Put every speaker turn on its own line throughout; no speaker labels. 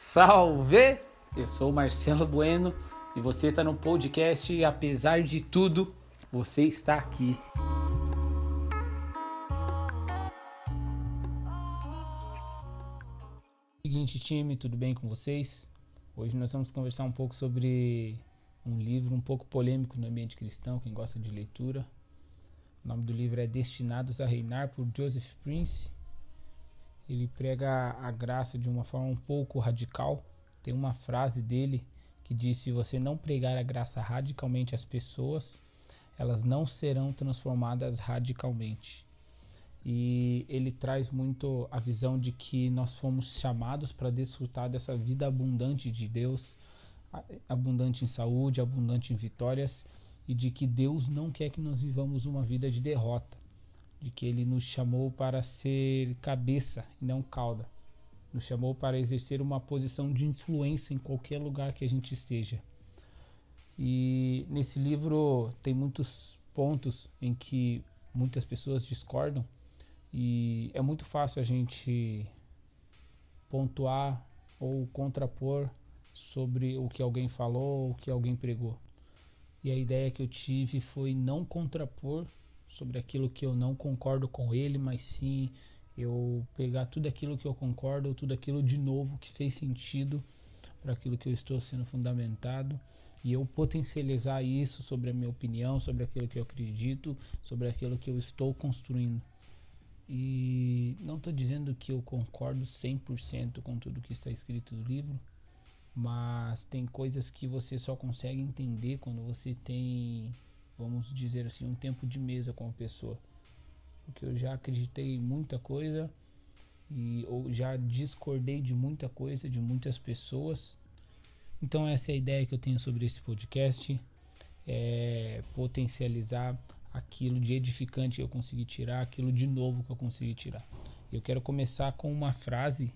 Salve! Eu sou o Marcelo Bueno e você está no podcast e apesar de tudo, você está aqui. Seguinte time, tudo bem com vocês? Hoje nós vamos conversar um pouco sobre um livro um pouco polêmico no ambiente cristão, quem gosta de leitura. O nome do livro é Destinados a Reinar por Joseph Prince. Ele prega a graça de uma forma um pouco radical. Tem uma frase dele que diz: Se você não pregar a graça radicalmente às pessoas, elas não serão transformadas radicalmente. E ele traz muito a visão de que nós fomos chamados para desfrutar dessa vida abundante de Deus, abundante em saúde, abundante em vitórias, e de que Deus não quer que nós vivamos uma vida de derrota, de que ele nos chamou para ser cabeça e não cauda. Nos chamou para exercer uma posição de influência em qualquer lugar que a gente esteja. E nesse livro tem muitos pontos em que muitas pessoas discordam e é muito fácil a gente pontuar ou contrapor sobre o que alguém falou ou o que alguém pregou. E a ideia que eu tive foi não contrapor sobre aquilo que eu não concordo com ele, mas sim eu pegar tudo aquilo que eu concordo, tudo aquilo de novo que fez sentido para aquilo que eu estou sendo fundamentado e eu potencializar isso sobre a minha opinião, sobre aquilo que eu acredito, sobre aquilo que eu estou construindo. E não estou dizendo que eu concordo 100% com tudo que está escrito no livro, mas tem coisas que você só consegue entender quando você tem, vamos dizer assim, um tempo de mesa com a pessoa. Porque eu já acreditei em muita coisa e ou já discordei de muita coisa de muitas pessoas. Então essa é a ideia que eu tenho sobre esse podcast, é potencializar aquilo de edificante que eu consegui tirar, aquilo de novo que eu consegui tirar. Eu quero começar com uma frase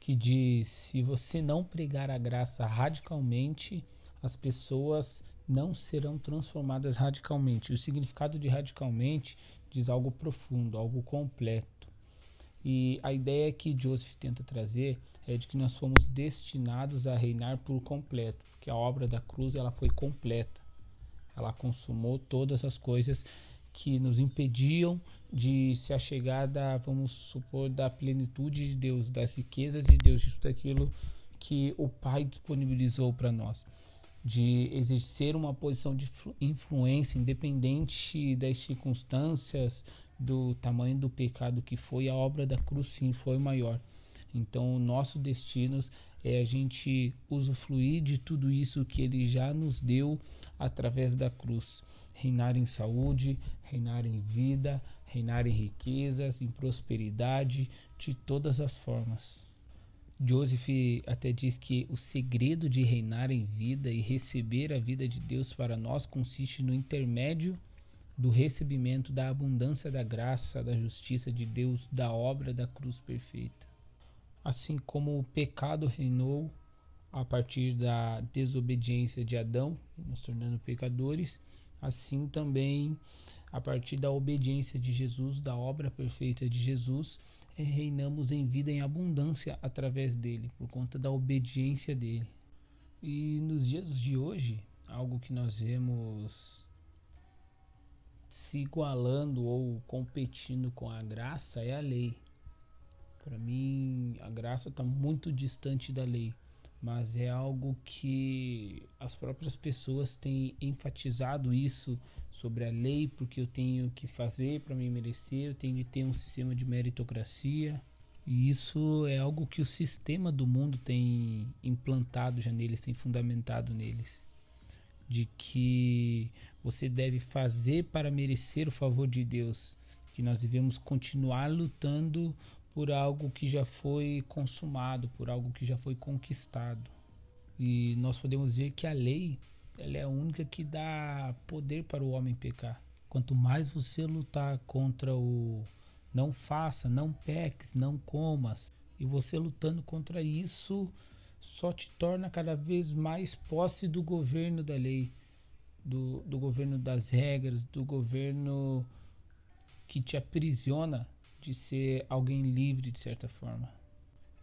que diz: se você não pregar a graça radicalmente, as pessoas não serão transformadas radicalmente. O significado de radicalmente diz algo profundo, algo completo. E a ideia que Joseph tenta trazer é de que nós fomos destinados a reinar por completo, porque a obra da cruz ela foi completa. Ela consumou todas as coisas que nos impediam de se achegar da, vamos supor, da plenitude de Deus, das riquezas de Deus, de tudo aquilo que o Pai disponibilizou para nós, de exercer uma posição de influência independente das circunstâncias, do tamanho do pecado que foi, a obra da cruz sim foi maior. Então, o nosso destino é a gente usufruir de tudo isso que ele já nos deu através da cruz reinar em saúde, reinar em vida, reinar em riquezas, em prosperidade, de todas as formas. Joseph até diz que o segredo de reinar em vida e receber a vida de Deus para nós consiste no intermédio do recebimento da abundância da graça, da justiça de Deus, da obra da cruz perfeita. Assim como o pecado reinou a partir da desobediência de Adão, nos tornando pecadores, assim também a partir da obediência de Jesus, da obra perfeita de Jesus, reinamos em vida em abundância através dele, por conta da obediência dele. E nos dias de hoje, algo que nós vemos se igualando ou competindo com a graça é a lei. Para mim, a graça está muito distante da lei mas é algo que as próprias pessoas têm enfatizado isso sobre a lei, porque eu tenho que fazer para me merecer, eu tenho que ter um sistema de meritocracia. E isso é algo que o sistema do mundo tem implantado já neles, tem fundamentado neles. De que você deve fazer para merecer o favor de Deus. Que nós devemos continuar lutando por algo que já foi consumado, por algo que já foi conquistado. E nós podemos ver que a lei ela é a única que dá poder para o homem pecar. Quanto mais você lutar contra o não faça, não peques, não comas, e você lutando contra isso só te torna cada vez mais posse do governo da lei, do, do governo das regras, do governo que te aprisiona de ser alguém livre de certa forma.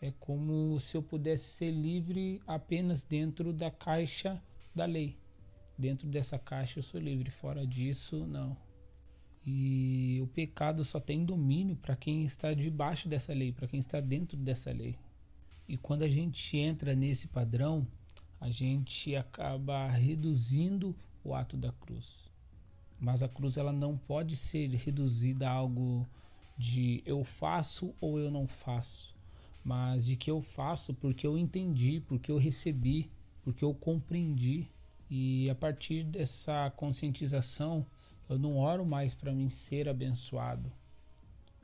É como se eu pudesse ser livre apenas dentro da caixa da lei. Dentro dessa caixa eu sou livre, fora disso, não. E o pecado só tem domínio para quem está debaixo dessa lei, para quem está dentro dessa lei. E quando a gente entra nesse padrão, a gente acaba reduzindo o ato da cruz. Mas a cruz ela não pode ser reduzida a algo de eu faço ou eu não faço mas de que eu faço porque eu entendi, porque eu recebi, porque eu compreendi. E a partir dessa conscientização, eu não oro mais para mim ser abençoado.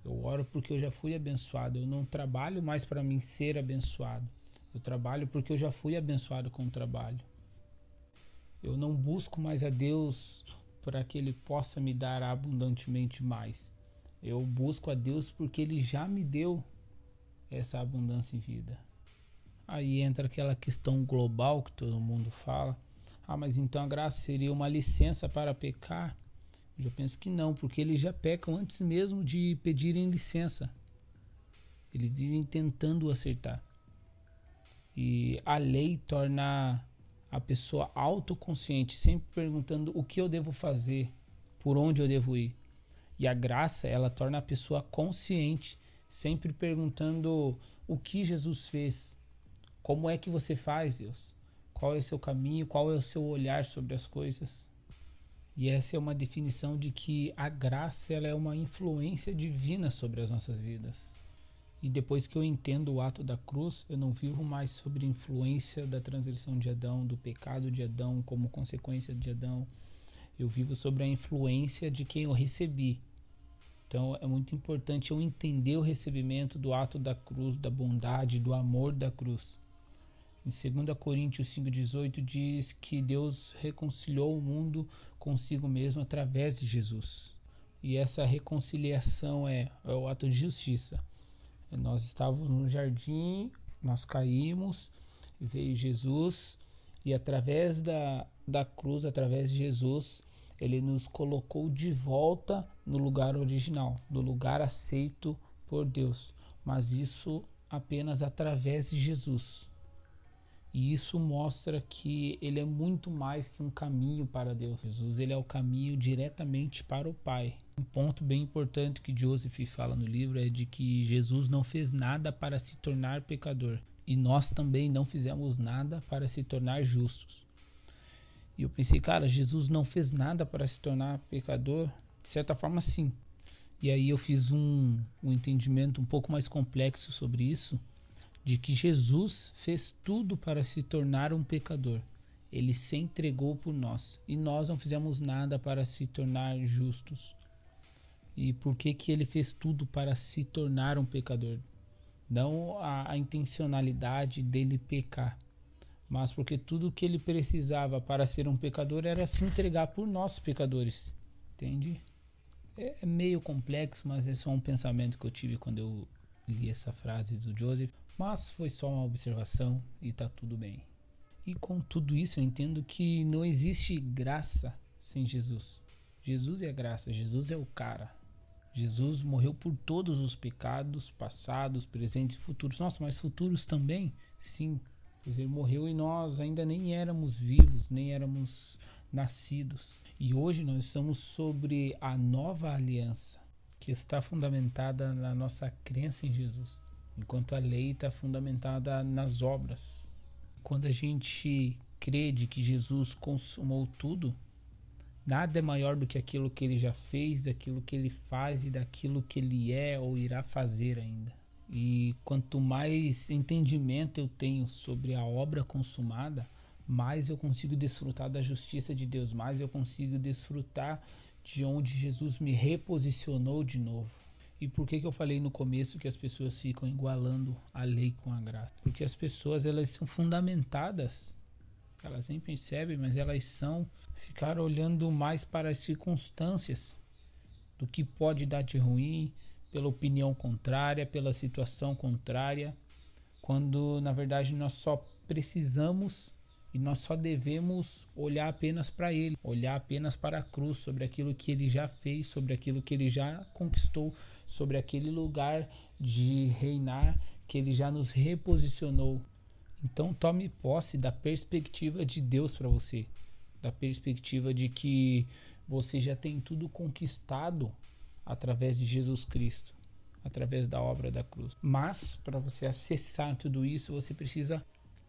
Eu oro porque eu já fui abençoado. Eu não trabalho mais para mim ser abençoado. Eu trabalho porque eu já fui abençoado com o trabalho. Eu não busco mais a Deus para que Ele possa me dar abundantemente mais. Eu busco a Deus porque Ele já me deu essa abundância em vida. Aí entra aquela questão global que todo mundo fala. Ah, mas então a graça seria uma licença para pecar? Eu penso que não, porque eles já pecam antes mesmo de pedirem licença. Eles vivem tentando acertar. E a lei torna a pessoa autoconsciente, sempre perguntando o que eu devo fazer, por onde eu devo ir. E a graça, ela torna a pessoa consciente sempre perguntando o que Jesus fez, como é que você faz, Deus, qual é o seu caminho, qual é o seu olhar sobre as coisas. E essa é uma definição de que a graça ela é uma influência divina sobre as nossas vidas. E depois que eu entendo o ato da cruz, eu não vivo mais sobre a influência da transgressão de Adão, do pecado de Adão como consequência de Adão. Eu vivo sobre a influência de quem eu recebi, então é muito importante eu entender o recebimento do ato da cruz, da bondade, do amor da cruz. Em 2 Coríntios 5,18 diz que Deus reconciliou o mundo consigo mesmo através de Jesus. E essa reconciliação é, é o ato de justiça. Nós estávamos no jardim, nós caímos, veio Jesus, e através da, da cruz, através de Jesus, ele nos colocou de volta no lugar original, no lugar aceito por Deus, mas isso apenas através de Jesus. E isso mostra que ele é muito mais que um caminho para Deus. Jesus ele é o caminho diretamente para o Pai. Um ponto bem importante que Joseph fala no livro é de que Jesus não fez nada para se tornar pecador e nós também não fizemos nada para se tornar justos. E eu pensei, cara, Jesus não fez nada para se tornar pecador. De certa forma, sim. E aí eu fiz um, um entendimento um pouco mais complexo sobre isso, de que Jesus fez tudo para se tornar um pecador. Ele se entregou por nós e nós não fizemos nada para se tornar justos. E por que que ele fez tudo para se tornar um pecador? Não a, a intencionalidade dele pecar, mas porque tudo que ele precisava para ser um pecador era se entregar por nós pecadores. Entende? É, é meio complexo, mas é só um pensamento que eu tive quando eu li essa frase do Joseph. Mas foi só uma observação e tá tudo bem. E com tudo isso eu entendo que não existe graça sem Jesus. Jesus é a graça, Jesus é o cara. Jesus morreu por todos os pecados passados, presentes e futuros. Nossa, mas futuros também? Sim, ele morreu e nós ainda nem éramos vivos, nem éramos nascidos. E hoje nós estamos sobre a nova aliança, que está fundamentada na nossa crença em Jesus, enquanto a lei está fundamentada nas obras. Quando a gente crê de que Jesus consumou tudo, nada é maior do que aquilo que ele já fez, daquilo que ele faz e daquilo que ele é ou irá fazer ainda. E quanto mais entendimento eu tenho sobre a obra consumada, mais eu consigo desfrutar da justiça de Deus, mais eu consigo desfrutar de onde Jesus me reposicionou de novo. E por que, que eu falei no começo que as pessoas ficam igualando a lei com a graça? Porque as pessoas elas são fundamentadas, elas nem percebem, mas elas são ficar olhando mais para as circunstâncias do que pode dar de ruim, pela opinião contrária, pela situação contrária, quando na verdade nós só precisamos e nós só devemos olhar apenas para Ele, olhar apenas para a cruz, sobre aquilo que Ele já fez, sobre aquilo que Ele já conquistou, sobre aquele lugar de reinar que ele já nos reposicionou. Então tome posse da perspectiva de Deus para você, da perspectiva de que você já tem tudo conquistado através de Jesus Cristo, através da obra da cruz. Mas para você acessar tudo isso, você precisa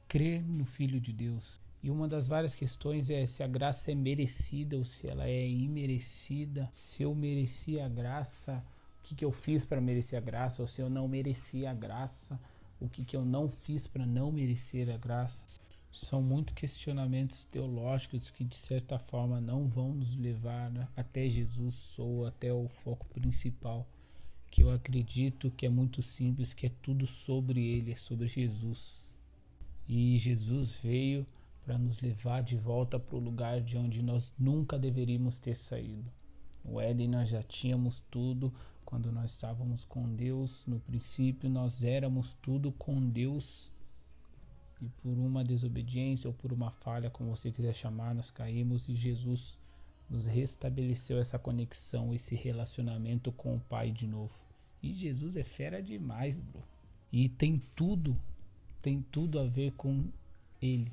crer no Filho de Deus. E uma das várias questões é se a graça é merecida ou se ela é imerecida. Se eu mereci a graça, o que, que eu fiz para merecer a graça? Ou se eu não mereci a graça, o que, que eu não fiz para não merecer a graça? São muitos questionamentos teológicos que, de certa forma, não vão nos levar até Jesus ou até o foco principal, que eu acredito que é muito simples, que é tudo sobre Ele, é sobre Jesus. E Jesus veio para nos levar de volta para o lugar de onde nós nunca deveríamos ter saído. No Éden nós já tínhamos tudo, quando nós estávamos com Deus, no princípio nós éramos tudo com Deus. E por uma desobediência ou por uma falha, como você quiser chamar, nós caímos e Jesus nos restabeleceu essa conexão, esse relacionamento com o Pai de novo. E Jesus é fera demais, bro. E tem tudo tem tudo a ver com Ele,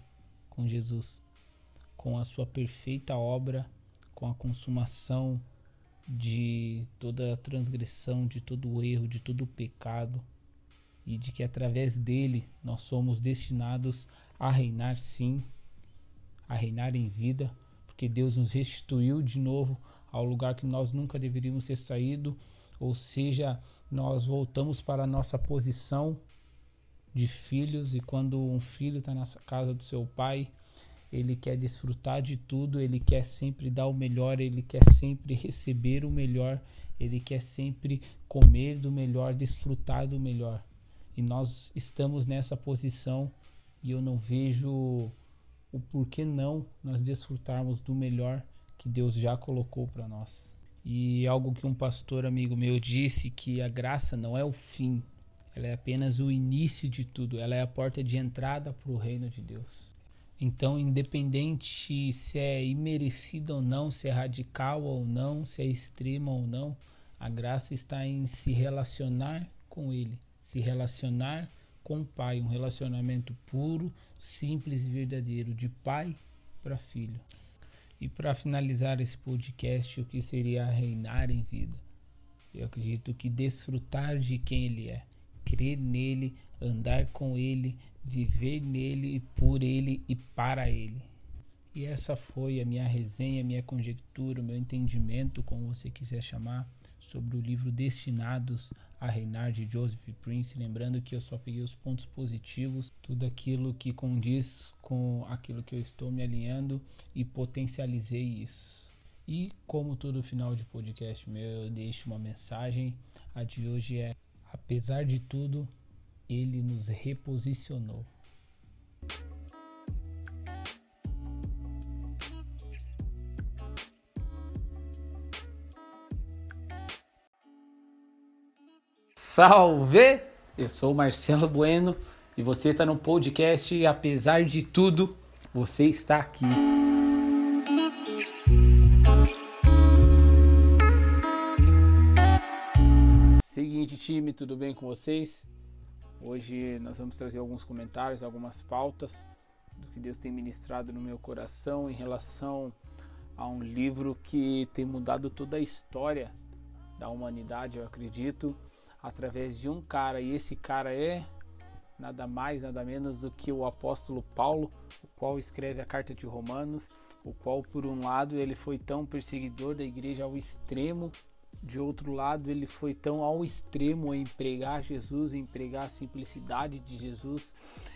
com Jesus, com a sua perfeita obra, com a consumação de toda a transgressão, de todo o erro, de todo o pecado, e de que através dele nós somos destinados a reinar sim, a reinar em vida, porque Deus nos restituiu de novo ao lugar que nós nunca deveríamos ter saído, ou seja, nós voltamos para a nossa posição de filhos e quando um filho está na casa do seu pai, ele quer desfrutar de tudo, ele quer sempre dar o melhor, ele quer sempre receber o melhor, ele quer sempre comer do melhor, desfrutar do melhor. E nós estamos nessa posição e eu não vejo o porquê não nós desfrutarmos do melhor que Deus já colocou para nós. E algo que um pastor amigo meu disse que a graça não é o fim, ela é apenas o início de tudo, ela é a porta de entrada para o reino de Deus. Então, independente se é imerecido ou não, se é radical ou não, se é extrema ou não, a graça está em se relacionar com Ele, se relacionar com o Pai, um relacionamento puro, simples e verdadeiro, de pai para filho. E para finalizar esse podcast, o que seria reinar em vida? Eu acredito que desfrutar de quem Ele é crer nele, andar com ele, viver nele, por ele e para ele. E essa foi a minha resenha, a minha conjectura, o meu entendimento, como você quiser chamar, sobre o livro Destinados a Reinar de Joseph Prince. Lembrando que eu só peguei os pontos positivos, tudo aquilo que condiz com aquilo que eu estou me alinhando e potencializei isso. E como todo final de podcast meu, eu deixo uma mensagem. A de hoje é Apesar de tudo, ele nos reposicionou. Salve! Eu sou Marcelo Bueno e você está no podcast Apesar de tudo, você está aqui. time, tudo bem com vocês? Hoje nós vamos trazer alguns comentários, algumas pautas do que Deus tem ministrado no meu coração em relação a um livro que tem mudado toda a história da humanidade, eu acredito, através de um cara, e esse cara é nada mais, nada menos do que o apóstolo Paulo, o qual escreve a carta de Romanos, o qual por um lado ele foi tão perseguidor da igreja ao extremo de outro lado, ele foi tão ao extremo em pregar Jesus, em pregar a simplicidade de Jesus,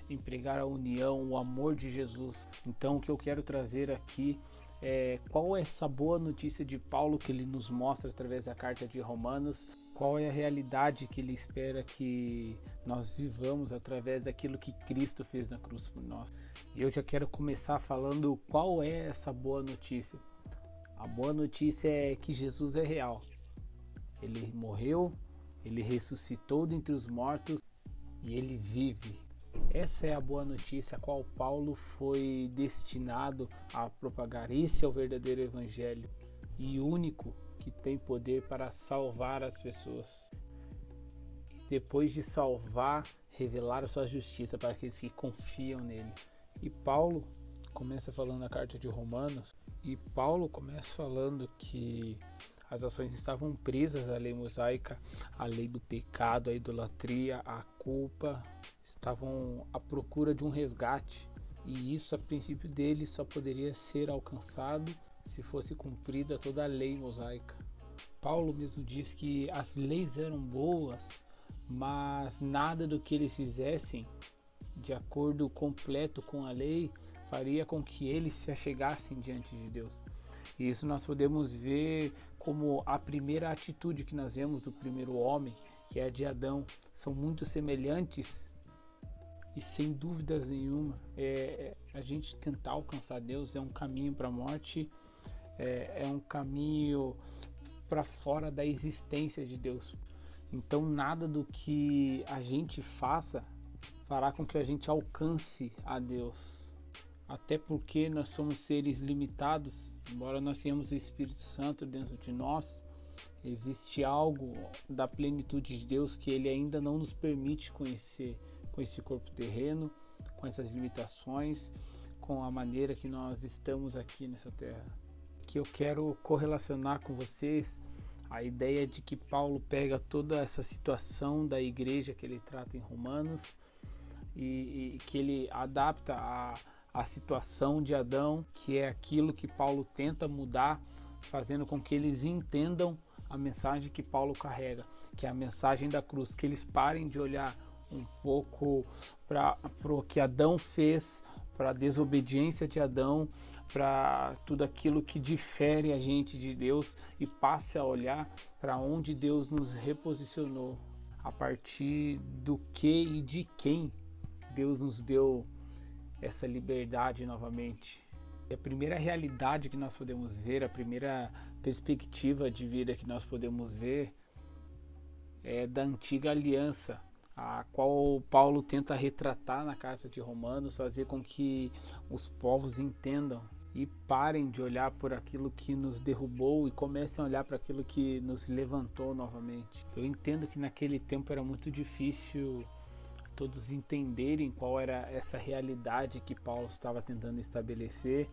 em pregar a união, o amor de Jesus. Então, o que eu quero trazer aqui é qual é essa boa notícia de Paulo que ele nos mostra através da carta de Romanos, qual é a realidade que ele espera que nós vivamos através daquilo que Cristo fez na cruz por nós. E eu já quero começar falando qual é essa boa notícia. A boa notícia é que Jesus é real. Ele morreu, ele ressuscitou dentre os mortos e ele vive. Essa é a boa notícia a qual Paulo foi destinado a propagar. Esse é o verdadeiro evangelho e único que tem poder para salvar as pessoas. Depois de salvar, revelar a sua justiça para aqueles que confiam nele. E Paulo começa falando na carta de Romanos, e Paulo começa falando que as ações estavam presas à lei mosaica, à lei do pecado, à idolatria, à culpa, estavam à procura de um resgate. E isso, a princípio dele, só poderia ser alcançado se fosse cumprida toda a lei mosaica. Paulo mesmo diz que as leis eram boas, mas nada do que eles fizessem de acordo completo com a lei faria com que eles se achegassem diante de Deus. E isso nós podemos ver como a primeira atitude que nós vemos do primeiro homem, que é a de Adão, são muito semelhantes e sem dúvidas nenhuma é, é a gente tentar alcançar Deus é um caminho para a morte, é, é um caminho para fora da existência de Deus. Então nada do que a gente faça fará com que a gente alcance a Deus. Até porque nós somos seres limitados, embora nós tenhamos o Espírito Santo dentro de nós, existe algo da plenitude de Deus que ele ainda não nos permite conhecer com esse corpo terreno, com essas limitações, com a maneira que nós estamos aqui nessa terra. Que eu quero correlacionar com vocês a ideia de que Paulo pega toda essa situação da igreja que ele trata em Romanos e, e que ele adapta a, a situação de Adão, que é aquilo que Paulo tenta mudar, fazendo com que eles entendam a mensagem que Paulo carrega, que é a mensagem da cruz, que eles parem de olhar um pouco para o que Adão fez, para a desobediência de Adão para tudo aquilo que difere a gente de Deus e passe a olhar para onde Deus nos reposicionou, a partir do que e de quem Deus nos deu essa liberdade novamente. E a primeira realidade que nós podemos ver, a primeira perspectiva de vida que nós podemos ver é da antiga aliança, a qual Paulo tenta retratar na carta de Romanos, fazer com que os povos entendam e parem de olhar por aquilo que nos derrubou e comecem a olhar para aquilo que nos levantou novamente. Eu entendo que naquele tempo era muito difícil todos entenderem qual era essa realidade que Paulo estava tentando estabelecer,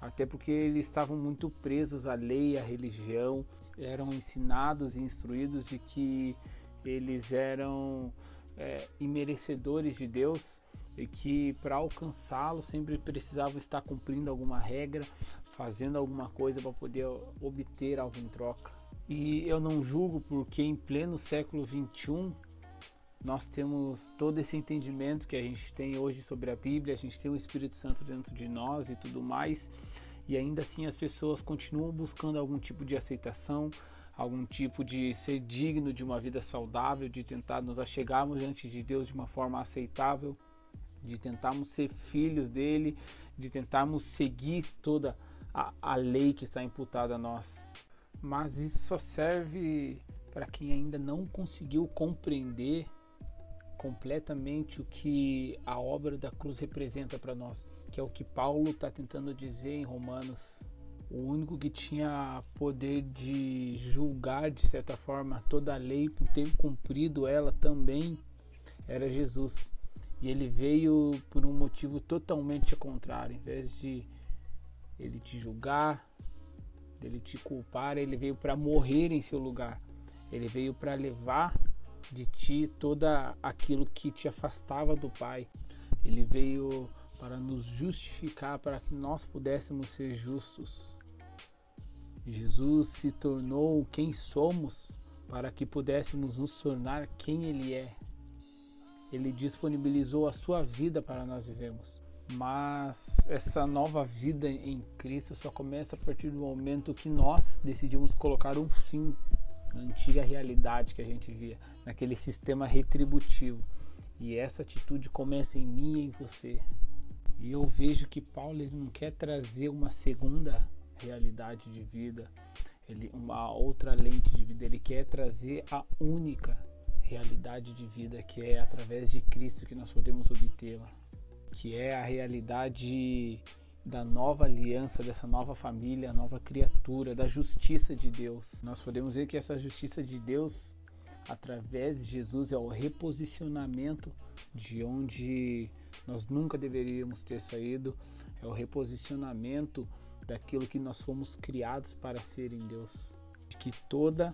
até porque eles estavam muito presos à lei, à religião, eram ensinados e instruídos de que eles eram é, imerecedores de Deus e que para alcançá-lo sempre precisava estar cumprindo alguma regra, fazendo alguma coisa para poder obter algo em troca. E eu não julgo porque em pleno século 21 nós temos todo esse entendimento que a gente tem hoje sobre a Bíblia, a gente tem o Espírito Santo dentro de nós e tudo mais, e ainda assim as pessoas continuam buscando algum tipo de aceitação, algum tipo de ser digno de uma vida saudável, de tentar nos achegarmos diante de Deus de uma forma aceitável de tentarmos ser filhos dele, de tentarmos seguir toda a, a lei que está imputada a nós. Mas isso só serve para quem ainda não conseguiu compreender completamente o que a obra da cruz representa para nós, que é o que Paulo está tentando dizer em Romanos. O único que tinha poder de julgar, de certa forma, toda a lei por ter cumprido ela também era Jesus. E ele veio por um motivo totalmente contrário. Em vez de ele te julgar, dele te culpar, ele veio para morrer em seu lugar. Ele veio para levar de ti toda aquilo que te afastava do Pai. Ele veio para nos justificar, para que nós pudéssemos ser justos. Jesus se tornou quem somos para que pudéssemos nos tornar quem Ele é. Ele disponibilizou a sua vida para nós vivemos. Mas essa nova vida em Cristo só começa a partir do momento que nós decidimos colocar um fim na antiga realidade que a gente via, naquele sistema retributivo. E essa atitude começa em mim e em você. E eu vejo que Paulo ele não quer trazer uma segunda realidade de vida, ele, uma outra lente de vida, ele quer trazer a única realidade de vida que é através de Cristo que nós podemos obtê-la, que é a realidade da nova aliança, dessa nova família, nova criatura, da justiça de Deus. Nós podemos ver que essa justiça de Deus através de Jesus é o reposicionamento de onde nós nunca deveríamos ter saído, é o reposicionamento daquilo que nós fomos criados para ser em Deus. Que toda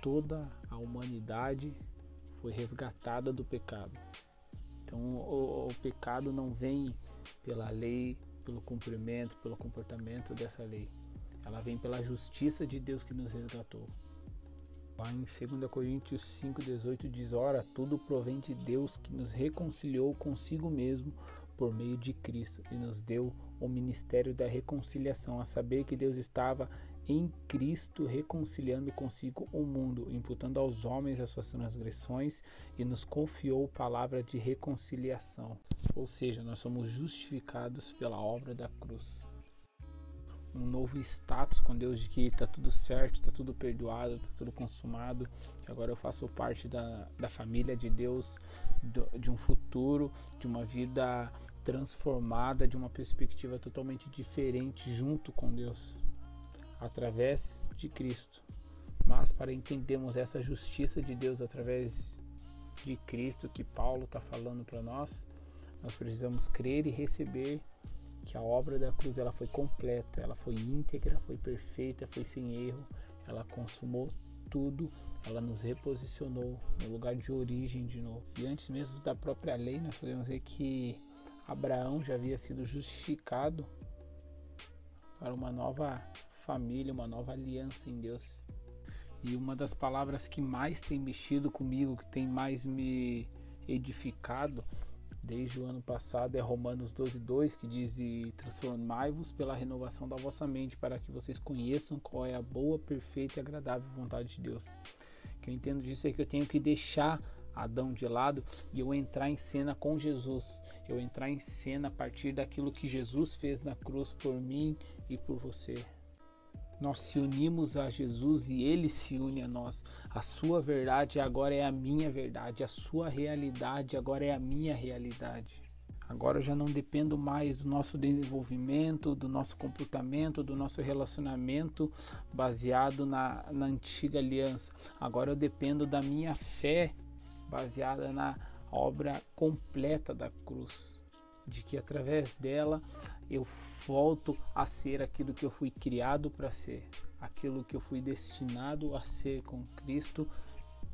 toda a humanidade foi resgatada do pecado. Então o, o pecado não vem pela lei, pelo cumprimento, pelo comportamento dessa lei. Ela vem pela justiça de Deus que nos resgatou. Lá em 2 Coríntios 5,18 diz: Ora, tudo provém de Deus que nos reconciliou consigo mesmo por meio de Cristo e nos deu o ministério da reconciliação, a saber que Deus estava em Cristo reconciliando consigo o mundo, imputando aos homens as suas transgressões e nos confiou palavra de reconciliação. Ou seja, nós somos justificados pela obra da cruz. Um novo status com Deus de que está tudo certo, está tudo perdoado, está tudo consumado, que agora eu faço parte da, da família de Deus, do, de um futuro, de uma vida transformada, de uma perspectiva totalmente diferente junto com Deus através de Cristo. Mas para entendermos essa justiça de Deus através de Cristo que Paulo está falando para nós, nós precisamos crer e receber que a obra da cruz ela foi completa, ela foi íntegra, foi perfeita, foi sem erro, ela consumou tudo, ela nos reposicionou no lugar de origem de novo. E antes mesmo da própria lei, nós podemos ver que Abraão já havia sido justificado para uma nova família, uma nova aliança em Deus. E uma das palavras que mais tem mexido comigo, que tem mais me edificado desde o ano passado é Romanos 12:2, que diz: "E transformai-vos pela renovação da vossa mente, para que vocês conheçam qual é a boa, perfeita e agradável vontade de Deus." O que eu entendo disso é que eu tenho que deixar Adão de lado e eu entrar em cena com Jesus. Eu entrar em cena a partir daquilo que Jesus fez na cruz por mim e por você nós se unimos a Jesus e ele se une a nós. A sua verdade agora é a minha verdade, a sua realidade agora é a minha realidade. Agora eu já não dependo mais do nosso desenvolvimento, do nosso comportamento, do nosso relacionamento baseado na, na antiga aliança. Agora eu dependo da minha fé baseada na obra completa da cruz, de que através dela eu volto a ser aquilo que eu fui criado para ser, aquilo que eu fui destinado a ser com Cristo,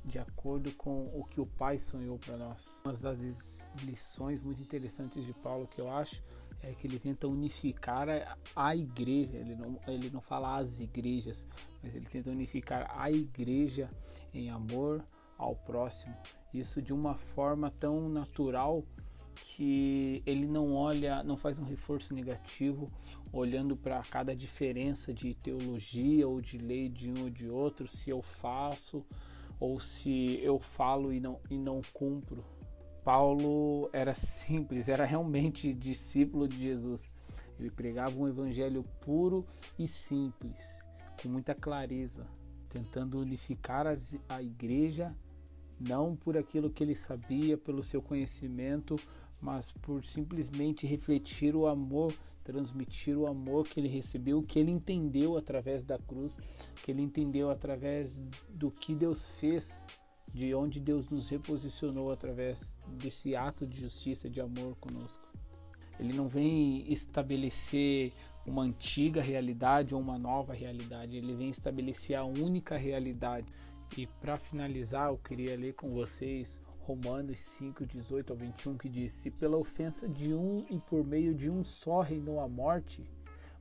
de acordo com o que o Pai sonhou para nós. Uma das lições muito interessantes de Paulo que eu acho é que ele tenta unificar a, igreja, ele não, ele não fala as igrejas, mas ele tenta unificar a igreja em amor ao próximo. Isso de uma forma tão natural que ele não olha, não faz um reforço negativo, olhando para cada diferença de teologia ou de lei de um ou de outro, se eu faço ou se eu falo e não, e não cumpro. Paulo era simples, era realmente discípulo de Jesus. Ele pregava um evangelho puro e simples, com muita clareza, tentando unificar a igreja, não por aquilo que ele sabia, pelo seu conhecimento, mas por simplesmente refletir o amor, transmitir o amor que ele recebeu, que ele entendeu através da cruz, que ele entendeu através do que Deus fez, de onde Deus nos reposicionou através desse ato de justiça, de amor conosco. Ele não vem estabelecer uma antiga realidade ou uma nova realidade, ele vem estabelecer a única realidade. E para finalizar, eu queria ler com vocês Romanos 5, 18 ao 21, que diz: Se pela ofensa de um e por meio de um só reinou a morte,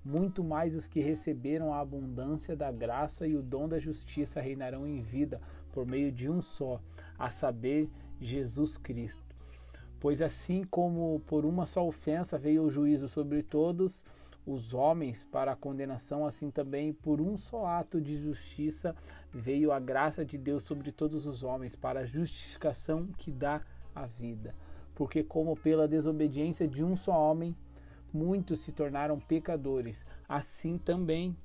muito mais os que receberam a abundância da graça e o dom da justiça reinarão em vida por meio de um só, a saber, Jesus Cristo. Pois assim como por uma só ofensa veio o juízo sobre todos, os homens para a condenação, assim também por um só ato de justiça veio a graça de Deus sobre todos os homens para a justificação que dá a vida. Porque como pela desobediência de um só homem muitos se tornaram pecadores, assim também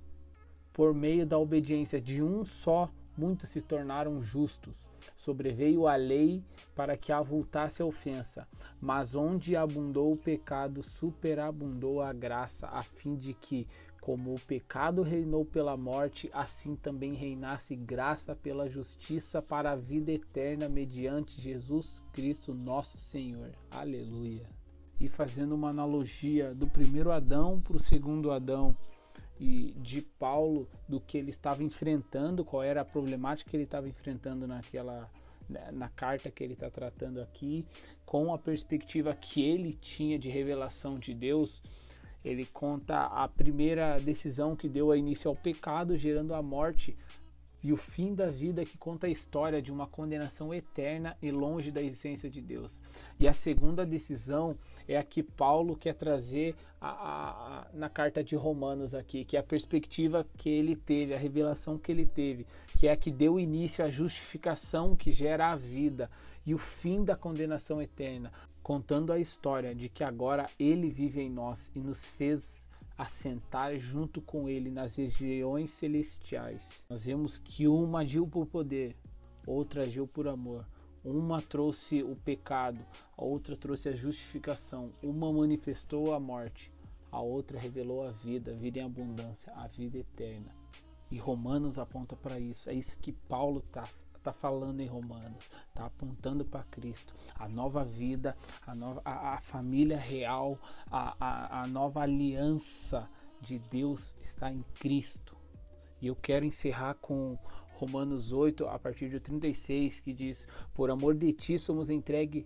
por meio da obediência de um só muitos se tornaram justos. Sobreveio a lei para que avultasse a ofensa, mas onde abundou o pecado, superabundou a graça, a fim de que, como o pecado reinou pela morte, assim também reinasse graça pela justiça para a vida eterna mediante Jesus Cristo, nosso Senhor. Aleluia. E fazendo uma analogia do primeiro Adão para o segundo Adão, de Paulo do que ele estava enfrentando, qual era a problemática que ele estava enfrentando naquela né, na carta que ele está tratando aqui, com a perspectiva que ele tinha de revelação de Deus, ele conta a primeira decisão que deu início ao pecado, gerando a morte, e o fim da vida que conta a história de uma condenação eterna e longe da essência de Deus. E a segunda decisão é a que Paulo quer trazer a, a, a, na carta de Romanos aqui, que é a perspectiva que ele teve, a revelação que ele teve, que é a que deu início à justificação que gera a vida e o fim da condenação eterna, contando a história de que agora ele vive em nós e nos fez assentar junto com ele nas regiões celestiais. Nós vemos que uma agiu por poder, outra agiu por amor. Uma trouxe o pecado, a outra trouxe a justificação. Uma manifestou a morte, a outra revelou a vida, a vida em abundância, a vida eterna. E Romanos aponta para isso. É isso que Paulo está está falando em Romanos, está apontando para Cristo, a nova vida, a, nova, a, a família real, a, a, a nova aliança de Deus está em Cristo. E eu quero encerrar com Romanos 8, a partir de 36, que diz: Por amor de ti somos entregues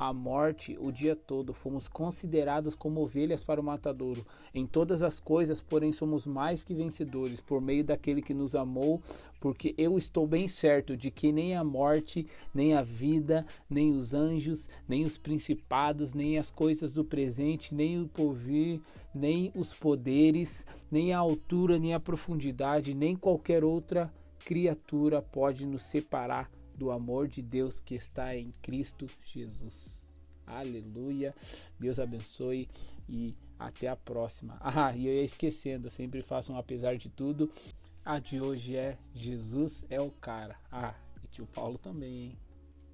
a morte o dia todo, fomos considerados como ovelhas para o matadouro. Em todas as coisas, porém, somos mais que vencedores por meio daquele que nos amou, porque eu estou bem certo de que nem a morte, nem a vida, nem os anjos, nem os principados, nem as coisas do presente, nem o porvir, nem os poderes, nem a altura, nem a profundidade, nem qualquer outra criatura pode nos separar do amor de Deus que está em Cristo Jesus. Aleluia. Deus abençoe e até a próxima. Ah, e eu ia esquecendo, sempre faço um apesar de tudo. A de hoje é Jesus é o cara. Ah, e tio Paulo também, hein?